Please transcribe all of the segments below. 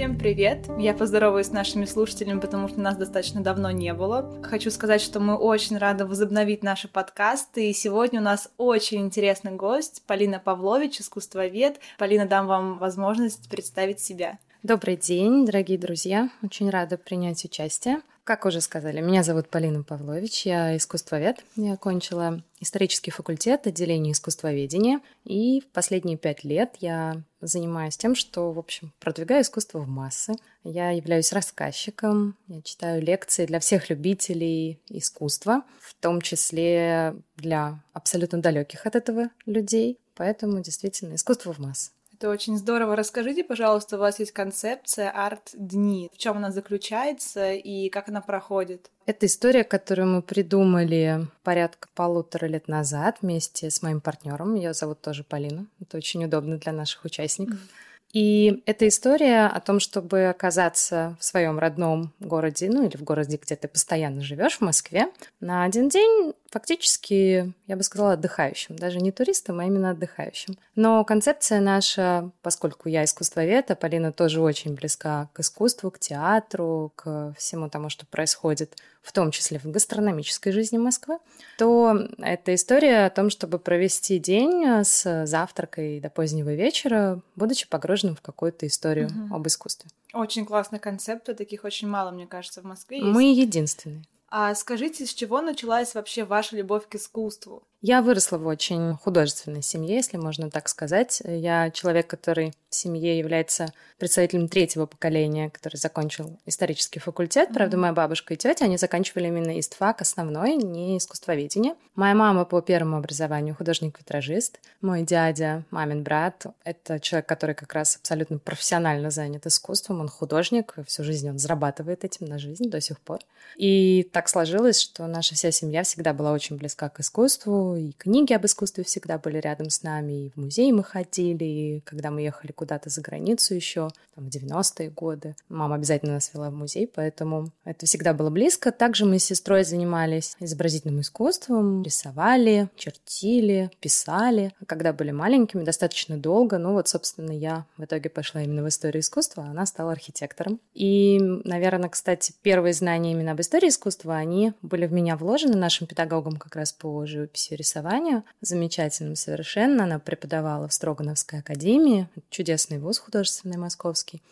Всем привет! Я поздороваюсь с нашими слушателями, потому что нас достаточно давно не было. Хочу сказать, что мы очень рады возобновить наши подкасты, и сегодня у нас очень интересный гость Полина Павлович, искусствовед. Полина, дам вам возможность представить себя. Добрый день, дорогие друзья. Очень рада принять участие. Как уже сказали, меня зовут Полина Павлович, я искусствовед. Я окончила исторический факультет отделения искусствоведения, и в последние пять лет я занимаюсь тем, что, в общем, продвигаю искусство в массы. Я являюсь рассказчиком, я читаю лекции для всех любителей искусства, в том числе для абсолютно далеких от этого людей. Поэтому действительно искусство в массы. Это очень здорово. Расскажите, пожалуйста, у вас есть концепция арт-дни. В чем она заключается и как она проходит? Это история, которую мы придумали порядка полутора лет назад вместе с моим партнером. Ее зовут тоже Полина. Это очень удобно для наших участников. Mm-hmm. И это история о том, чтобы оказаться в своем родном городе, ну или в городе, где ты постоянно живешь, в Москве, на один день фактически, я бы сказала, отдыхающим. Даже не туристом, а именно отдыхающим. Но концепция наша, поскольку я искусствовед, а Полина тоже очень близка к искусству, к театру, к всему тому, что происходит в том числе в гастрономической жизни Москвы, то это история о том, чтобы провести день с завтракой до позднего вечера, будучи погруженным в какую-то историю угу. об искусстве. Очень классный концепт, таких очень мало, мне кажется, в Москве. Есть. Мы единственные. А скажите, с чего началась вообще ваша любовь к искусству? Я выросла в очень художественной семье, если можно так сказать. Я человек, который в семье является представителем третьего поколения, который закончил исторический факультет. Mm-hmm. Правда, моя бабушка и тетя, они заканчивали именно истфак основной, не искусствоведение. Моя мама по первому образованию художник-витражист. Мой дядя, мамин брат, это человек, который как раз абсолютно профессионально занят искусством. Он художник, всю жизнь он зарабатывает этим на жизнь до сих пор. И так сложилось, что наша вся семья всегда была очень близка к искусству, и книги об искусстве всегда были рядом с нами, и в музей мы ходили, и когда мы ехали куда-то за границу еще, там, в 90-е годы, мама обязательно нас вела в музей, поэтому это всегда было близко. Также мы с сестрой занимались изобразительным искусством, рисовали, чертили, писали. Когда были маленькими, достаточно долго, ну вот, собственно, я в итоге пошла именно в историю искусства, а она стала архитектором. И, наверное, кстати, первые знания именно об истории искусства, они были в меня вложены нашим педагогом как раз по живописи рисованию, замечательным совершенно. Она преподавала в Строгановской академии, чудесный вуз художественный московский.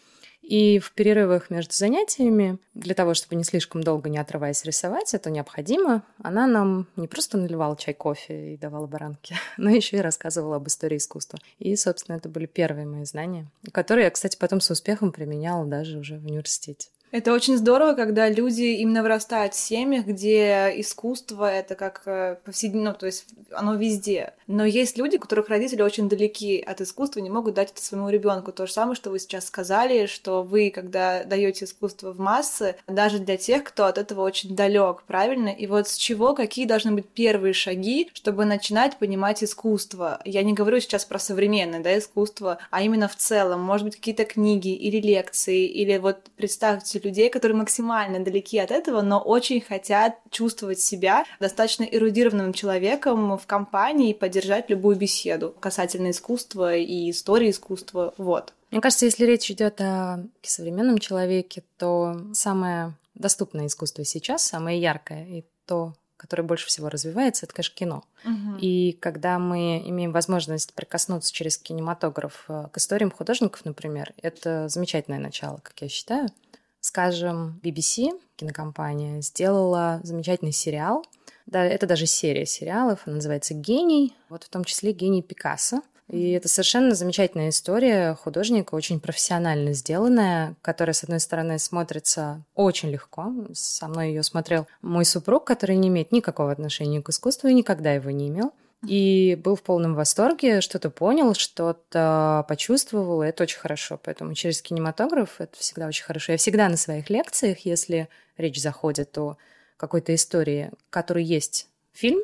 И в перерывах между занятиями, для того, чтобы не слишком долго не отрываясь рисовать, это необходимо, она нам не просто наливала чай, кофе и давала баранки, но еще и рассказывала об истории искусства. И, собственно, это были первые мои знания, которые я, кстати, потом с успехом применяла даже уже в университете. Это очень здорово, когда люди именно вырастают в семьях, где искусство это как э, повседневно, ну, то есть оно везде. Но есть люди, у которых родители очень далеки от искусства, не могут дать это своему ребенку. То же самое, что вы сейчас сказали, что вы, когда даете искусство в массы, даже для тех, кто от этого очень далек, правильно? И вот с чего, какие должны быть первые шаги, чтобы начинать понимать искусство? Я не говорю сейчас про современное да, искусство, а именно в целом. Может быть, какие-то книги или лекции, или вот представьте количество людей, которые максимально далеки от этого, но очень хотят чувствовать себя достаточно эрудированным человеком в компании и поддержать любую беседу касательно искусства и истории искусства. Вот. Мне кажется, если речь идет о современном человеке, то самое доступное искусство сейчас, самое яркое и то, которое больше всего развивается, это, конечно, кино. Угу. И когда мы имеем возможность прикоснуться через кинематограф э, к историям художников, например, это замечательное начало, как я считаю. Скажем, BBC, кинокомпания, сделала замечательный сериал. Да, это даже серия сериалов, она называется «Гений», вот в том числе «Гений Пикассо». И это совершенно замечательная история художника, очень профессионально сделанная, которая, с одной стороны, смотрится очень легко. Со мной ее смотрел мой супруг, который не имеет никакого отношения к искусству и никогда его не имел и был в полном восторге, что-то понял, что-то почувствовал, и это очень хорошо. Поэтому через кинематограф это всегда очень хорошо. Я всегда на своих лекциях, если речь заходит о какой-то истории, которой есть фильм,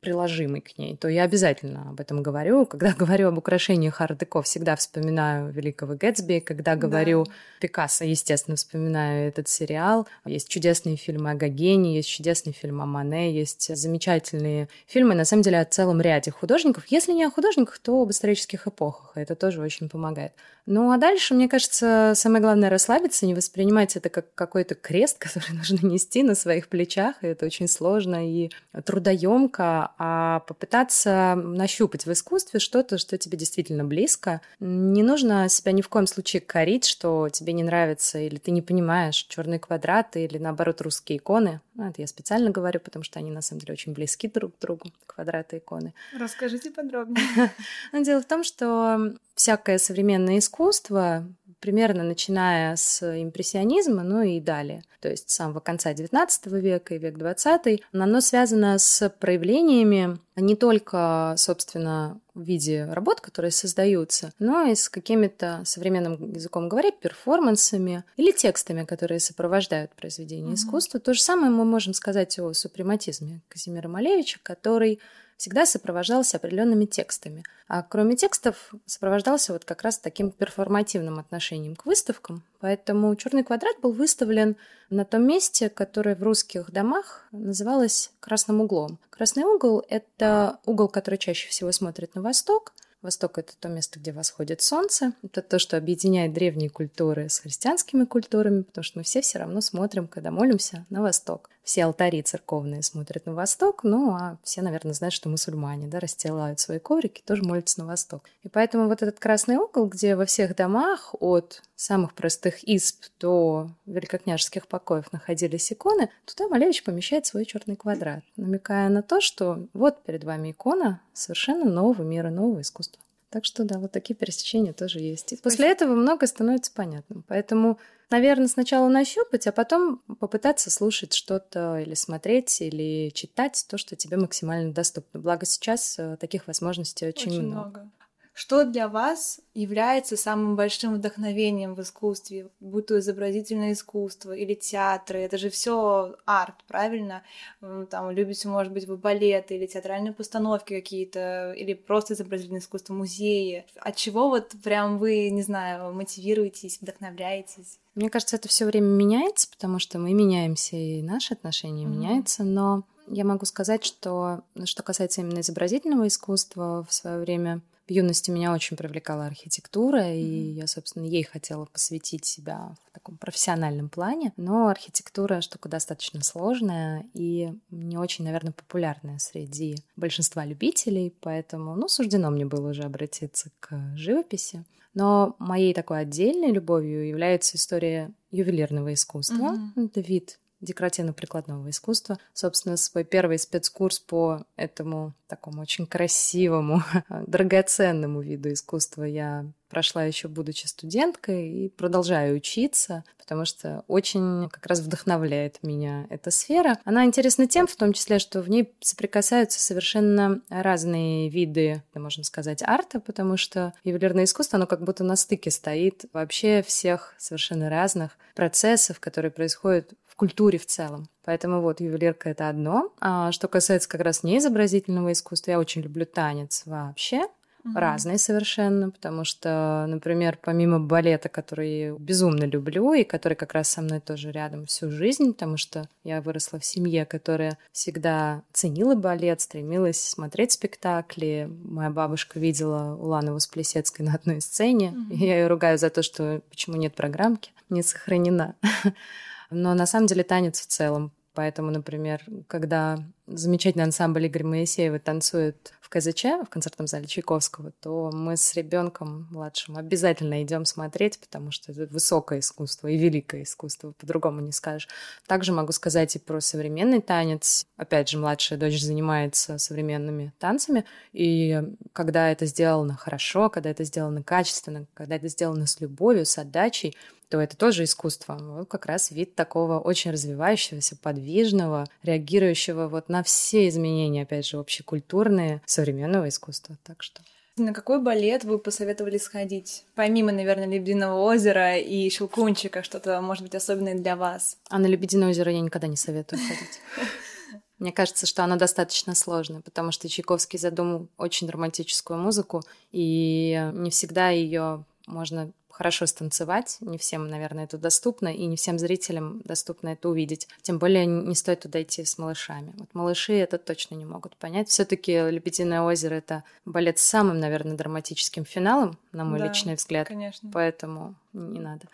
приложимый к ней, то я обязательно об этом говорю. Когда говорю об украшениях арт-деко, всегда вспоминаю великого Гэтсби. Когда говорю да. Пикассо, естественно, вспоминаю этот сериал. Есть чудесные фильмы о Гогене, есть чудесный фильм о Мане, есть замечательные фильмы, на самом деле, о целом ряде художников. Если не о художниках, то об исторических эпохах. Это тоже очень помогает. Ну а дальше, мне кажется, самое главное расслабиться, не воспринимать это как какой-то крест, который нужно нести на своих плечах. И это очень сложно и трудоемко, а попытаться нащупать в искусстве что-то, что тебе действительно близко. Не нужно себя ни в коем случае корить, что тебе не нравится, или ты не понимаешь черные квадраты, или наоборот русские иконы. Ну, это я специально говорю, потому что они на самом деле очень близки друг к другу, квадраты иконы. Расскажите подробнее. Но дело в том, что всякое современное искусство, примерно начиная с импрессионизма, ну и далее, то есть с самого конца XIX века и век XX, оно связано с проявлениями не только, собственно, в виде работ, которые создаются, но и с какими-то, современным языком говоря, перформансами или текстами, которые сопровождают произведение mm-hmm. искусства. То же самое мы можем сказать о супрематизме Казимира Малевича, который всегда сопровождался определенными текстами. А кроме текстов сопровождался вот как раз таким перформативным отношением к выставкам. Поэтому черный квадрат был выставлен на том месте, которое в русских домах называлось красным углом. Красный угол — это угол, который чаще всего смотрит на восток, Восток — это то место, где восходит солнце. Это то, что объединяет древние культуры с христианскими культурами, потому что мы все все равно смотрим, когда молимся, на восток. Все алтари церковные смотрят на восток, ну а все, наверное, знают, что мусульмане да, расстилают свои коврики, тоже молятся на восток. И поэтому вот этот красный угол, где во всех домах от самых простых исп до великокняжеских покоев находились иконы, туда Малевич помещает свой черный квадрат, намекая на то, что вот перед вами икона совершенно нового мира, нового искусства. Так что да, вот такие пересечения тоже есть. И после этого многое становится понятным. Поэтому, наверное, сначала нащупать, а потом попытаться слушать что-то или смотреть, или читать то, что тебе максимально доступно. Благо сейчас э, таких возможностей очень, очень много. много. Что для вас является самым большим вдохновением в искусстве, будь то изобразительное искусство или театры? Это же все арт, правильно? Там любите, может быть, вы балеты или театральные постановки какие-то, или просто изобразительное искусство, музеи. От чего вот прям вы, не знаю, мотивируетесь, вдохновляетесь? Мне кажется, это все время меняется, потому что мы меняемся, и наши отношения mm-hmm. меняются, но я могу сказать, что что касается именно изобразительного искусства, в свое время в юности меня очень привлекала архитектура, mm-hmm. и я, собственно, ей хотела посвятить себя в таком профессиональном плане. Но архитектура штука достаточно сложная и не очень, наверное, популярная среди большинства любителей, поэтому, ну, суждено мне было уже обратиться к живописи. Но моей такой отдельной любовью является история ювелирного искусства. Mm-hmm. Это вид декоративно-прикладного искусства. Собственно, свой первый спецкурс по этому такому очень красивому, драгоценному виду искусства я прошла еще будучи студенткой и продолжаю учиться, потому что очень как раз вдохновляет меня эта сфера. Она интересна тем, в том числе, что в ней соприкасаются совершенно разные виды, можно сказать, арта, потому что ювелирное искусство, оно как будто на стыке стоит вообще всех совершенно разных процессов, которые происходят культуре в целом. Поэтому вот ювелирка это одно. А что касается как раз неизобразительного искусства, я очень люблю танец вообще. Mm-hmm. Разные совершенно, потому что, например, помимо балета, который безумно люблю и который как раз со мной тоже рядом всю жизнь, потому что я выросла в семье, которая всегда ценила балет, стремилась смотреть спектакли. Моя бабушка видела Уланову с Плесецкой на одной сцене, mm-hmm. и я ее ругаю за то, что почему нет программки, не сохранена. Но на самом деле танец в целом. Поэтому, например, когда замечательный ансамбль Игоря Моисеева танцует в КЗЧ, в концертном зале Чайковского, то мы с ребенком младшим обязательно идем смотреть, потому что это высокое искусство и великое искусство, по-другому не скажешь. Также могу сказать и про современный танец. Опять же, младшая дочь занимается современными танцами, и когда это сделано хорошо, когда это сделано качественно, когда это сделано с любовью, с отдачей, то это тоже искусство. Вот как раз вид такого очень развивающегося, подвижного, реагирующего вот на все изменения, опять же, общекультурные, современного искусства. Так что... На какой балет вы посоветовали сходить? Помимо, наверное, Лебединого озера и Щелкунчика, что-то, может быть, особенное для вас? А на Лебединое озеро я никогда не советую ходить. Мне кажется, что она достаточно сложная, потому что Чайковский задумал очень романтическую музыку, и не всегда ее можно хорошо станцевать. Не всем, наверное, это доступно, и не всем зрителям доступно это увидеть. Тем более не стоит туда идти с малышами. Вот малыши это точно не могут понять. все таки «Лебединое озеро» — это балет с самым, наверное, драматическим финалом, на мой да, личный взгляд. Конечно. Поэтому не надо.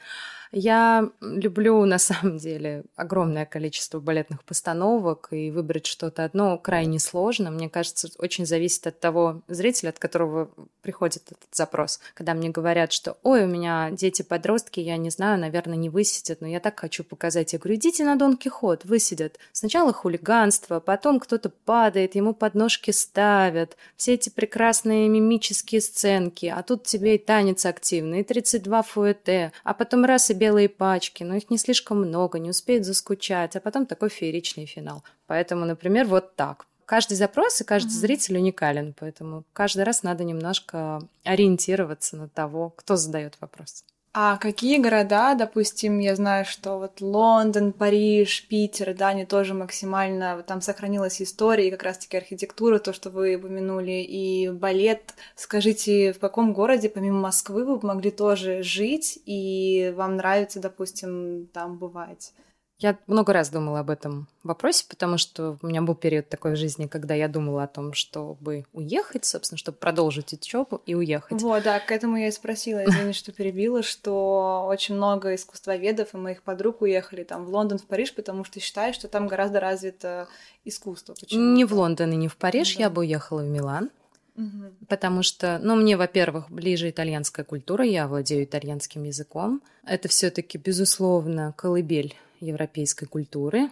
Я люблю, на самом деле, огромное количество балетных постановок, и выбрать что-то одно крайне сложно. Мне кажется, очень зависит от того зрителя, от которого приходит этот запрос. Когда мне говорят, что «Ой, у меня дети-подростки, я не знаю, наверное, не высидят, но я так хочу показать». Я говорю, идите на Дон Кихот, высидят. Сначала хулиганство, потом кто-то падает, ему подножки ставят, все эти прекрасные мимические сценки, а тут тебе и танец активный, и 32 фуэте, а потом раз и белые пачки, но их не слишком много, не успеют заскучать, а потом такой фееричный финал. Поэтому, например, вот так. Каждый запрос и каждый mm-hmm. зритель уникален, поэтому каждый раз надо немножко ориентироваться на того, кто задает вопрос. А какие города, допустим, я знаю, что вот Лондон, Париж, Питер, да, они тоже максимально, там сохранилась история, и как раз-таки архитектура, то, что вы упомянули, и балет. Скажите, в каком городе, помимо Москвы, вы могли тоже жить, и вам нравится, допустим, там бывать? Я много раз думала об этом вопросе, потому что у меня был период такой в жизни, когда я думала о том, чтобы уехать, собственно, чтобы продолжить учебу и уехать. Вот, да, к этому я и спросила, извини, что перебила, что очень много искусствоведов и моих подруг уехали там в Лондон, в Париж, потому что считают, что там гораздо развито искусство. Почему? Не в Лондон и не в Париж, да. я бы уехала в Милан. Угу. Потому что, ну, мне, во-первых, ближе итальянская культура, я владею итальянским языком. Это все-таки, безусловно, колыбель европейской культуры,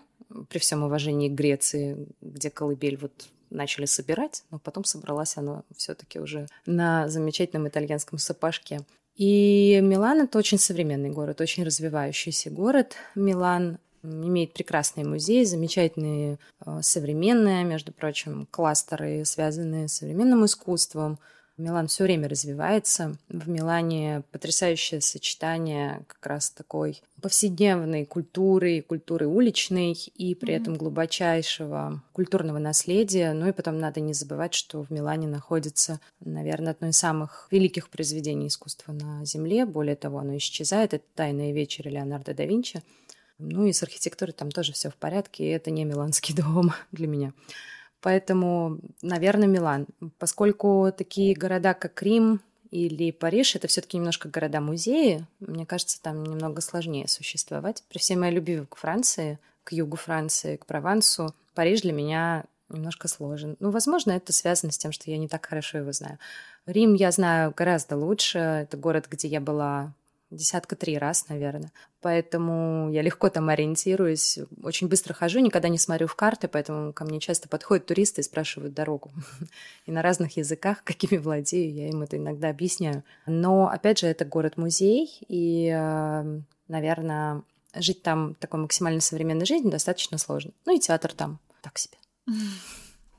при всем уважении к Греции, где колыбель вот начали собирать, но потом собралась она все-таки уже на замечательном итальянском сапожке. И Милан это очень современный город, очень развивающийся город. Милан имеет прекрасные музеи, замечательные э, современные, между прочим, кластеры, связанные с современным искусством, Милан все время развивается. В Милане потрясающее сочетание как раз такой повседневной культуры, культуры уличной и при mm-hmm. этом глубочайшего культурного наследия. Ну и потом надо не забывать, что в Милане находится, наверное, одно из самых великих произведений искусства на Земле. Более того, оно исчезает. Это «Тайная вечеря» Леонардо да Винчи. Ну и с архитектурой там тоже все в порядке, и это не миланский дом для меня. Поэтому, наверное, Милан. Поскольку такие города, как Рим или Париж, это все-таки немножко города-музеи, мне кажется, там немного сложнее существовать. При всей моей любви к Франции, к югу Франции, к Провансу, Париж для меня немножко сложен. Ну, возможно, это связано с тем, что я не так хорошо его знаю. Рим я знаю гораздо лучше. Это город, где я была десятка три раз, наверное. Поэтому я легко там ориентируюсь, очень быстро хожу, никогда не смотрю в карты, поэтому ко мне часто подходят туристы и спрашивают дорогу. И на разных языках, какими владею, я им это иногда объясняю. Но, опять же, это город-музей, и, э, наверное, жить там такой максимально современной жизнью достаточно сложно. Ну и театр там так себе.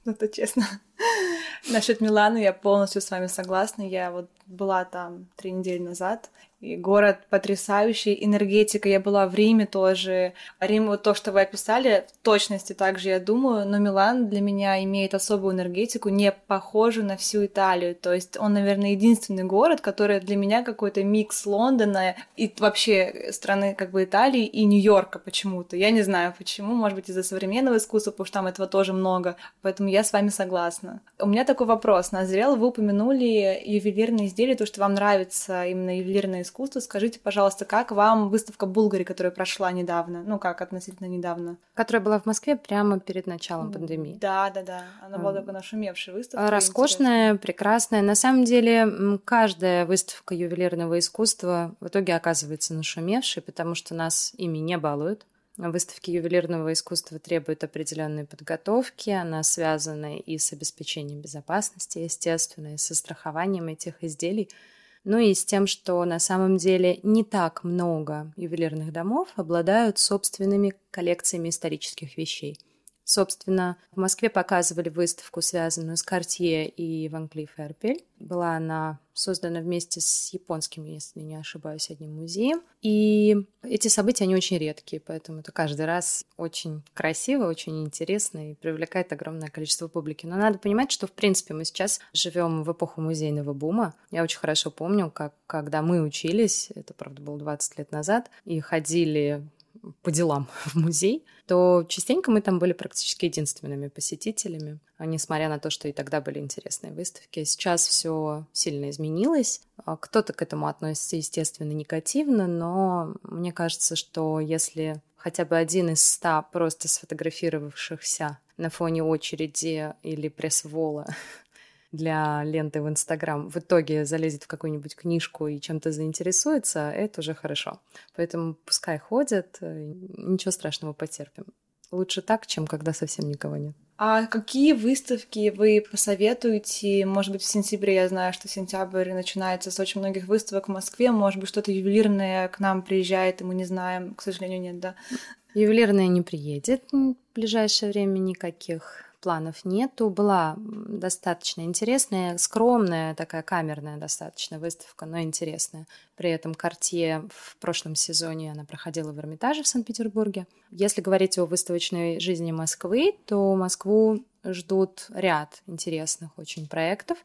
Это честно. Насчет Милана я полностью с вами согласна. Я вот была там три недели назад, и город потрясающий, энергетика. Я была в Риме тоже. Рим, вот то, что вы описали, в точности также я думаю, но Милан для меня имеет особую энергетику, не похожую на всю Италию. То есть он, наверное, единственный город, который для меня какой-то микс Лондона и вообще страны как бы Италии и Нью-Йорка почему-то. Я не знаю почему, может быть из-за современного искусства, потому что там этого тоже много. Поэтому я с вами согласна. У меня такой вопрос. Назрел, вы упомянули ювелирные изделия, то, что вам нравится именно ювелирное искусство. Скажите, пожалуйста, как вам выставка Булгари, которая прошла недавно? Ну, как относительно недавно? Которая была в Москве прямо перед началом пандемии. Да, да, да. Она была такой нашумевшая выставка. Роскошная, интересная. прекрасная. На самом деле, каждая выставка ювелирного искусства в итоге оказывается нашумевшей, потому что нас ими не балуют. Выставки ювелирного искусства требуют определенной подготовки. Она связана и с обеспечением безопасности, естественно, и со страхованием этих изделий. Ну и с тем, что на самом деле не так много ювелирных домов обладают собственными коллекциями исторических вещей. Собственно, в Москве показывали выставку, связанную с Картье и Ван Клифф Эрпель. Была она создана вместе с японским, если не ошибаюсь, одним музеем. И эти события, они очень редкие, поэтому это каждый раз очень красиво, очень интересно и привлекает огромное количество публики. Но надо понимать, что, в принципе, мы сейчас живем в эпоху музейного бума. Я очень хорошо помню, как когда мы учились, это, правда, было 20 лет назад, и ходили по делам в музей, то частенько мы там были практически единственными посетителями, а несмотря на то, что и тогда были интересные выставки. Сейчас все сильно изменилось. А кто-то к этому относится, естественно, негативно, но мне кажется, что если хотя бы один из ста просто сфотографировавшихся на фоне очереди или пресс-вола для ленты в Инстаграм в итоге залезет в какую-нибудь книжку и чем-то заинтересуется, это уже хорошо. Поэтому пускай ходят, э, ничего страшного потерпим. Лучше так, чем когда совсем никого нет. А какие выставки вы посоветуете? Может быть, в сентябре, я знаю, что сентябрь начинается с очень многих выставок в Москве. Может быть, что-то ювелирное к нам приезжает, и мы не знаем. К сожалению, нет, да? Ювелирное не приедет в ближайшее время никаких планов нету. Была достаточно интересная, скромная, такая камерная достаточно выставка, но интересная. При этом Картье в прошлом сезоне она проходила в Эрмитаже в Санкт-Петербурге. Если говорить о выставочной жизни Москвы, то Москву ждут ряд интересных очень проектов.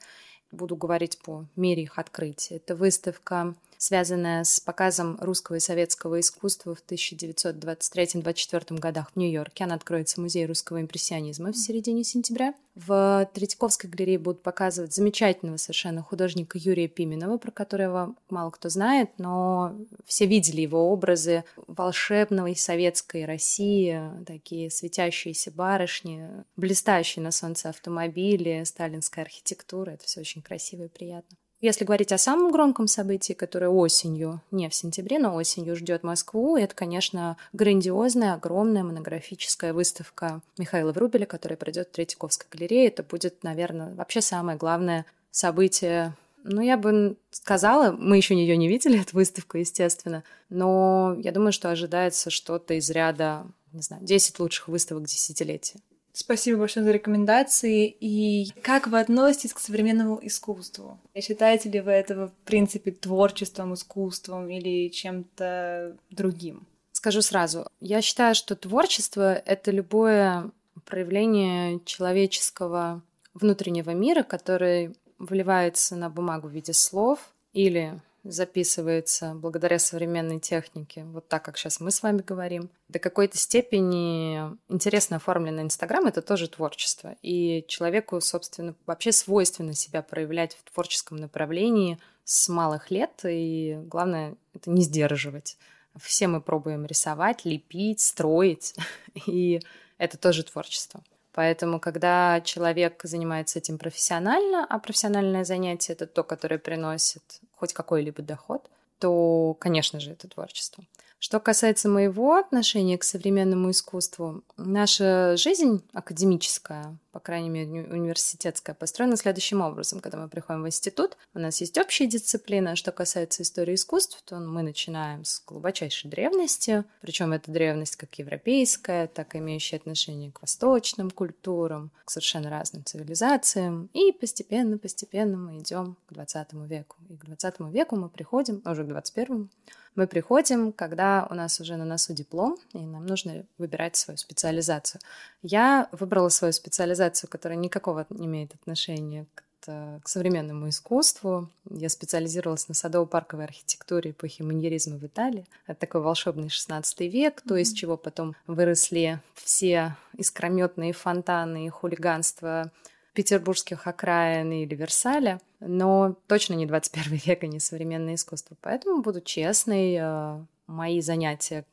Буду говорить по мере их открытия. Это выставка связанная с показом русского и советского искусства в 1923-24 годах в Нью-Йорке. Она откроется в Музее русского импрессионизма в середине сентября. В Третьяковской галерее будут показывать замечательного совершенно художника Юрия Пименова, про которого мало кто знает, но все видели его образы волшебной советской России, такие светящиеся барышни, блистающие на солнце автомобили, сталинская архитектура. Это все очень красиво и приятно. Если говорить о самом громком событии, которое осенью, не в сентябре, но осенью ждет Москву, это, конечно, грандиозная, огромная монографическая выставка Михаила Врубеля, которая пройдет в Третьяковской галерее. Это будет, наверное, вообще самое главное событие ну, я бы сказала, мы еще ее не видели, эту выставку, естественно, но я думаю, что ожидается что-то из ряда, не знаю, 10 лучших выставок десятилетия. Спасибо большое за рекомендации. И как вы относитесь к современному искусству? Считаете ли вы это, в принципе, творчеством, искусством или чем-то другим? Скажу сразу, я считаю, что творчество — это любое проявление человеческого внутреннего мира, который вливается на бумагу в виде слов или записывается благодаря современной технике, вот так, как сейчас мы с вами говорим. До какой-то степени интересно оформленный Инстаграм — это тоже творчество. И человеку, собственно, вообще свойственно себя проявлять в творческом направлении с малых лет, и главное — это не сдерживать. Все мы пробуем рисовать, лепить, строить, и это тоже творчество. Поэтому, когда человек занимается этим профессионально, а профессиональное занятие это то, которое приносит хоть какой-либо доход, то, конечно же, это творчество. Что касается моего отношения к современному искусству, наша жизнь академическая, по крайней мере, университетская, построена следующим образом. Когда мы приходим в институт, у нас есть общие дисциплины. Что касается истории искусств, то мы начинаем с глубочайшей древности, причем эта древность как европейская, так и имеющая отношение к восточным культурам, к совершенно разным цивилизациям. И постепенно-постепенно мы идем к 20 веку. И к 20 веку мы приходим, а уже к 21 мы приходим, когда у нас уже на носу диплом, и нам нужно выбирать свою специализацию. Я выбрала свою специализацию, которая никакого не имеет отношения к к современному искусству. Я специализировалась на садово-парковой архитектуре эпохи маньеризма в Италии. Это такой волшебный 16 век, то из чего потом выросли все искрометные фонтаны и хулиганство петербургских окраин или Версаля, но точно не 21 век и не современное искусство. Поэтому буду честной, э, мои занятия,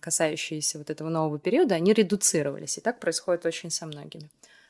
касающиеся вот этого нового периода, они редуцировались, и так происходит очень со многими.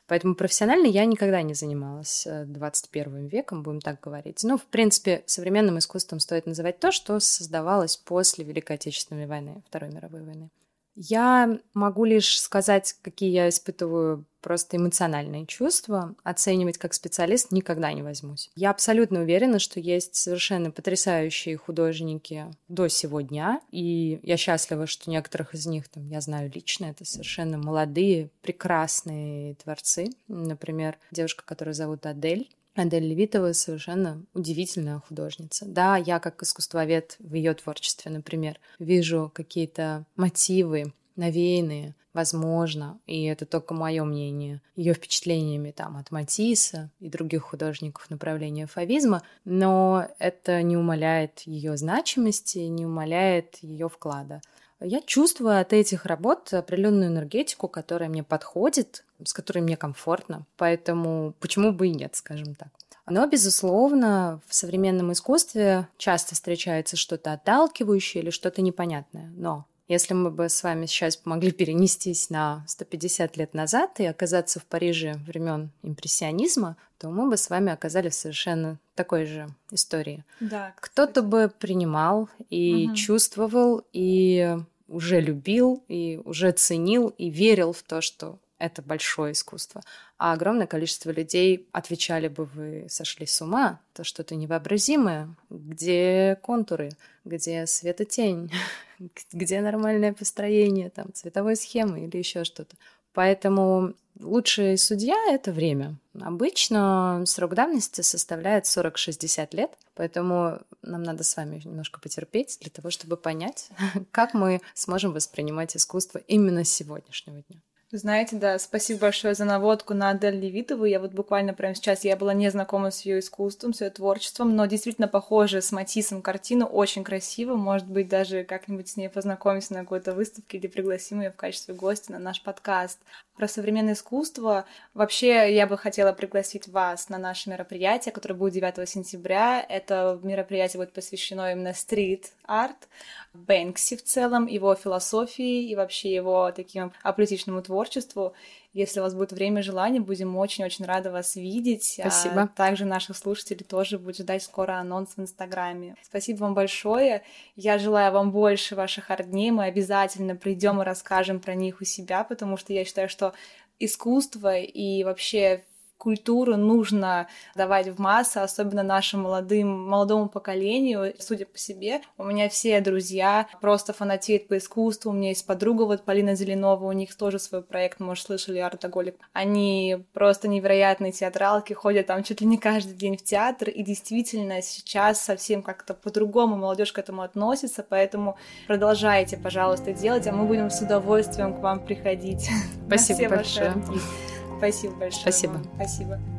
Поэтому профессионально я никогда не занималась 21 э, веком, будем так говорить. Но, в принципе, современным искусством стоит называть то, что создавалось после Великой Отечественной войны, Второй мировой войны. Я могу лишь сказать, какие я испытываю просто эмоциональные чувства. Оценивать как специалист никогда не возьмусь. Я абсолютно уверена, что есть совершенно потрясающие художники до сего дня, и я счастлива, что некоторых из них там я знаю лично. Это совершенно молодые, прекрасные творцы. Например, девушка, которую зовут Адель, Адель Левитова совершенно удивительная художница. Да, я как искусствовед в ее творчестве, например, вижу какие-то мотивы, навеянные, возможно, и это только мое мнение, ее впечатлениями там от Матисса и других художников направления фавизма, но это не умаляет ее значимости, не умаляет ее вклада. Я чувствую от этих работ определенную энергетику, которая мне подходит, с которой мне комфортно, поэтому почему бы и нет, скажем так. Но, безусловно, в современном искусстве часто встречается что-то отталкивающее или что-то непонятное. Но если мы бы с вами сейчас могли перенестись на 150 лет назад и оказаться в Париже времен импрессионизма, то мы бы с вами оказались в совершенно такой же истории. Да. Кто-то бы принимал и угу. чувствовал, и уже любил, и уже ценил, и верил в то, что это большое искусство. А огромное количество людей отвечали бы, вы сошли с ума, то что-то невообразимое. Где контуры, где светотень, где нормальное построение, там, цветовой схемы или еще что-то. Поэтому лучший судья — это время. Обычно срок давности составляет 40-60 лет, поэтому нам надо с вами немножко потерпеть для того, чтобы понять, как мы сможем воспринимать искусство именно сегодняшнего дня. Знаете, да, спасибо большое за наводку на Адель Левитову. Я вот буквально прямо сейчас, я была не знакома с ее искусством, с ее творчеством, но действительно похожа с Матисом картина, очень красиво. Может быть, даже как-нибудь с ней познакомимся на какой-то выставке или пригласим ее в качестве гостя на наш подкаст. Про современное искусство. Вообще, я бы хотела пригласить вас на наше мероприятие, которое будет 9 сентября. Это мероприятие будет посвящено именно стрит-арт, Бэнкси в целом, его философии и вообще его таким аполитичному творчеству. Если у вас будет время и желание, будем очень-очень рады вас видеть. А Спасибо. А также наших слушателей тоже будет ждать скоро анонс в Инстаграме. Спасибо вам большое. Я желаю вам больше ваших арт-дней. Мы обязательно придем и расскажем про них у себя, потому что я считаю, что искусство и вообще культуру нужно давать в массы, особенно нашему молодым, молодому поколению. Судя по себе, у меня все друзья просто фанатеют по искусству. У меня есть подруга, вот Полина Зеленова, у них тоже свой проект, может, слышали, Артоголик. Они просто невероятные театралки, ходят там чуть ли не каждый день в театр, и действительно сейчас совсем как-то по-другому молодежь к этому относится, поэтому продолжайте, пожалуйста, делать, а мы будем с удовольствием к вам приходить. Спасибо большое. Спасибо большое. Спасибо. Вам. Спасибо.